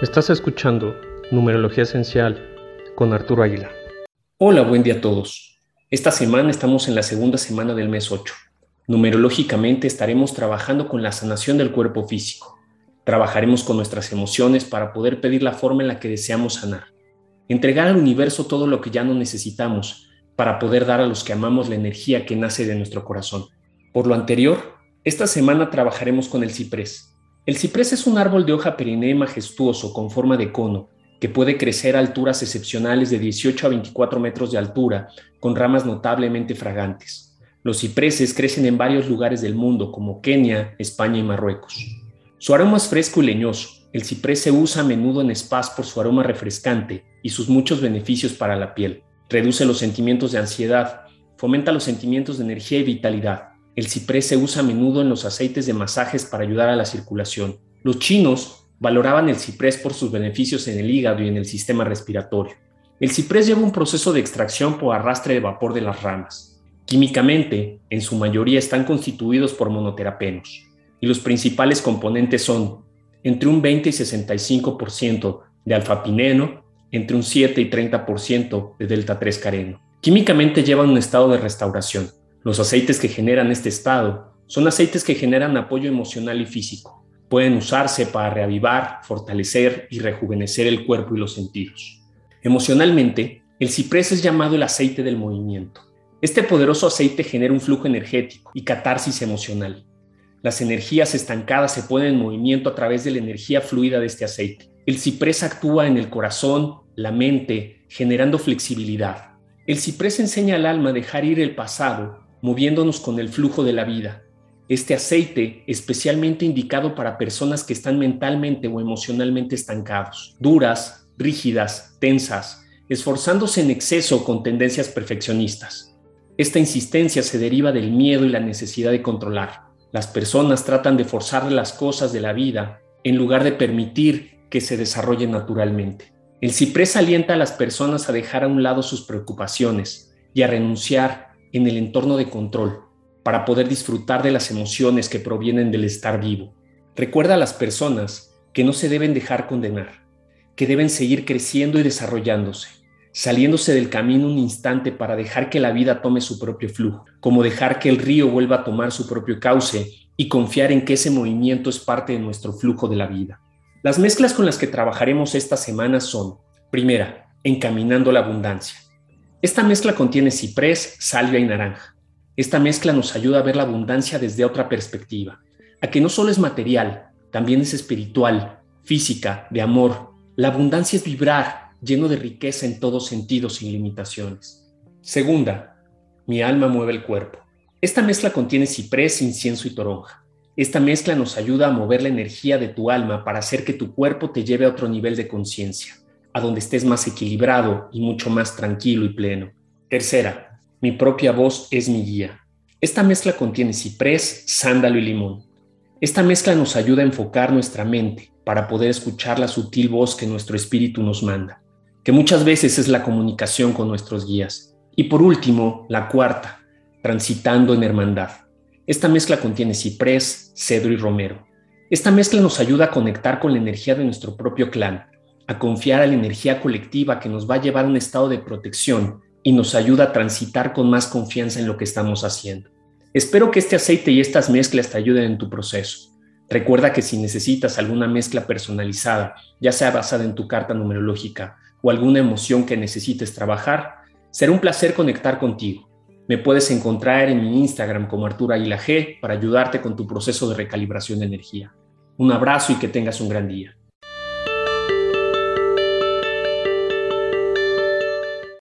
Estás escuchando Numerología Esencial con Arturo Aguilar. Hola, buen día a todos. Esta semana estamos en la segunda semana del mes 8. Numerológicamente estaremos trabajando con la sanación del cuerpo físico. Trabajaremos con nuestras emociones para poder pedir la forma en la que deseamos sanar. Entregar al universo todo lo que ya no necesitamos para poder dar a los que amamos la energía que nace de nuestro corazón. Por lo anterior, esta semana trabajaremos con el ciprés, el ciprés es un árbol de hoja perenne majestuoso con forma de cono, que puede crecer a alturas excepcionales de 18 a 24 metros de altura, con ramas notablemente fragantes. Los cipreses crecen en varios lugares del mundo, como Kenia, España y Marruecos. Su aroma es fresco y leñoso. El ciprés se usa a menudo en spas por su aroma refrescante y sus muchos beneficios para la piel. Reduce los sentimientos de ansiedad, fomenta los sentimientos de energía y vitalidad, el ciprés se usa a menudo en los aceites de masajes para ayudar a la circulación. Los chinos valoraban el ciprés por sus beneficios en el hígado y en el sistema respiratorio. El ciprés lleva un proceso de extracción por arrastre de vapor de las ramas. Químicamente, en su mayoría están constituidos por monoterapenos, y los principales componentes son entre un 20 y 65% de alfapineno, entre un 7 y 30% de delta 3 careno. Químicamente llevan un estado de restauración, los aceites que generan este estado son aceites que generan apoyo emocional y físico. Pueden usarse para reavivar, fortalecer y rejuvenecer el cuerpo y los sentidos. Emocionalmente, el ciprés es llamado el aceite del movimiento. Este poderoso aceite genera un flujo energético y catarsis emocional. Las energías estancadas se ponen en movimiento a través de la energía fluida de este aceite. El ciprés actúa en el corazón, la mente, generando flexibilidad. El ciprés enseña al alma a dejar ir el pasado moviéndonos con el flujo de la vida. Este aceite especialmente indicado para personas que están mentalmente o emocionalmente estancados, duras, rígidas, tensas, esforzándose en exceso con tendencias perfeccionistas. Esta insistencia se deriva del miedo y la necesidad de controlar. Las personas tratan de forzar las cosas de la vida en lugar de permitir que se desarrollen naturalmente. El ciprés alienta a las personas a dejar a un lado sus preocupaciones y a renunciar en el entorno de control para poder disfrutar de las emociones que provienen del estar vivo. Recuerda a las personas que no se deben dejar condenar, que deben seguir creciendo y desarrollándose, saliéndose del camino un instante para dejar que la vida tome su propio flujo, como dejar que el río vuelva a tomar su propio cauce y confiar en que ese movimiento es parte de nuestro flujo de la vida. Las mezclas con las que trabajaremos esta semana son, primera, encaminando la abundancia. Esta mezcla contiene ciprés, salvia y naranja. Esta mezcla nos ayuda a ver la abundancia desde otra perspectiva, a que no solo es material, también es espiritual, física, de amor. La abundancia es vibrar, lleno de riqueza en todos sentidos sin limitaciones. Segunda, mi alma mueve el cuerpo. Esta mezcla contiene ciprés, incienso y toronja. Esta mezcla nos ayuda a mover la energía de tu alma para hacer que tu cuerpo te lleve a otro nivel de conciencia a donde estés más equilibrado y mucho más tranquilo y pleno. Tercera, mi propia voz es mi guía. Esta mezcla contiene ciprés, sándalo y limón. Esta mezcla nos ayuda a enfocar nuestra mente para poder escuchar la sutil voz que nuestro espíritu nos manda, que muchas veces es la comunicación con nuestros guías. Y por último, la cuarta, transitando en hermandad. Esta mezcla contiene ciprés, cedro y romero. Esta mezcla nos ayuda a conectar con la energía de nuestro propio clan, a confiar a la energía colectiva que nos va a llevar a un estado de protección y nos ayuda a transitar con más confianza en lo que estamos haciendo. Espero que este aceite y estas mezclas te ayuden en tu proceso. Recuerda que si necesitas alguna mezcla personalizada, ya sea basada en tu carta numerológica o alguna emoción que necesites trabajar, será un placer conectar contigo. Me puedes encontrar en mi Instagram como Arturo Aguila G para ayudarte con tu proceso de recalibración de energía. Un abrazo y que tengas un gran día.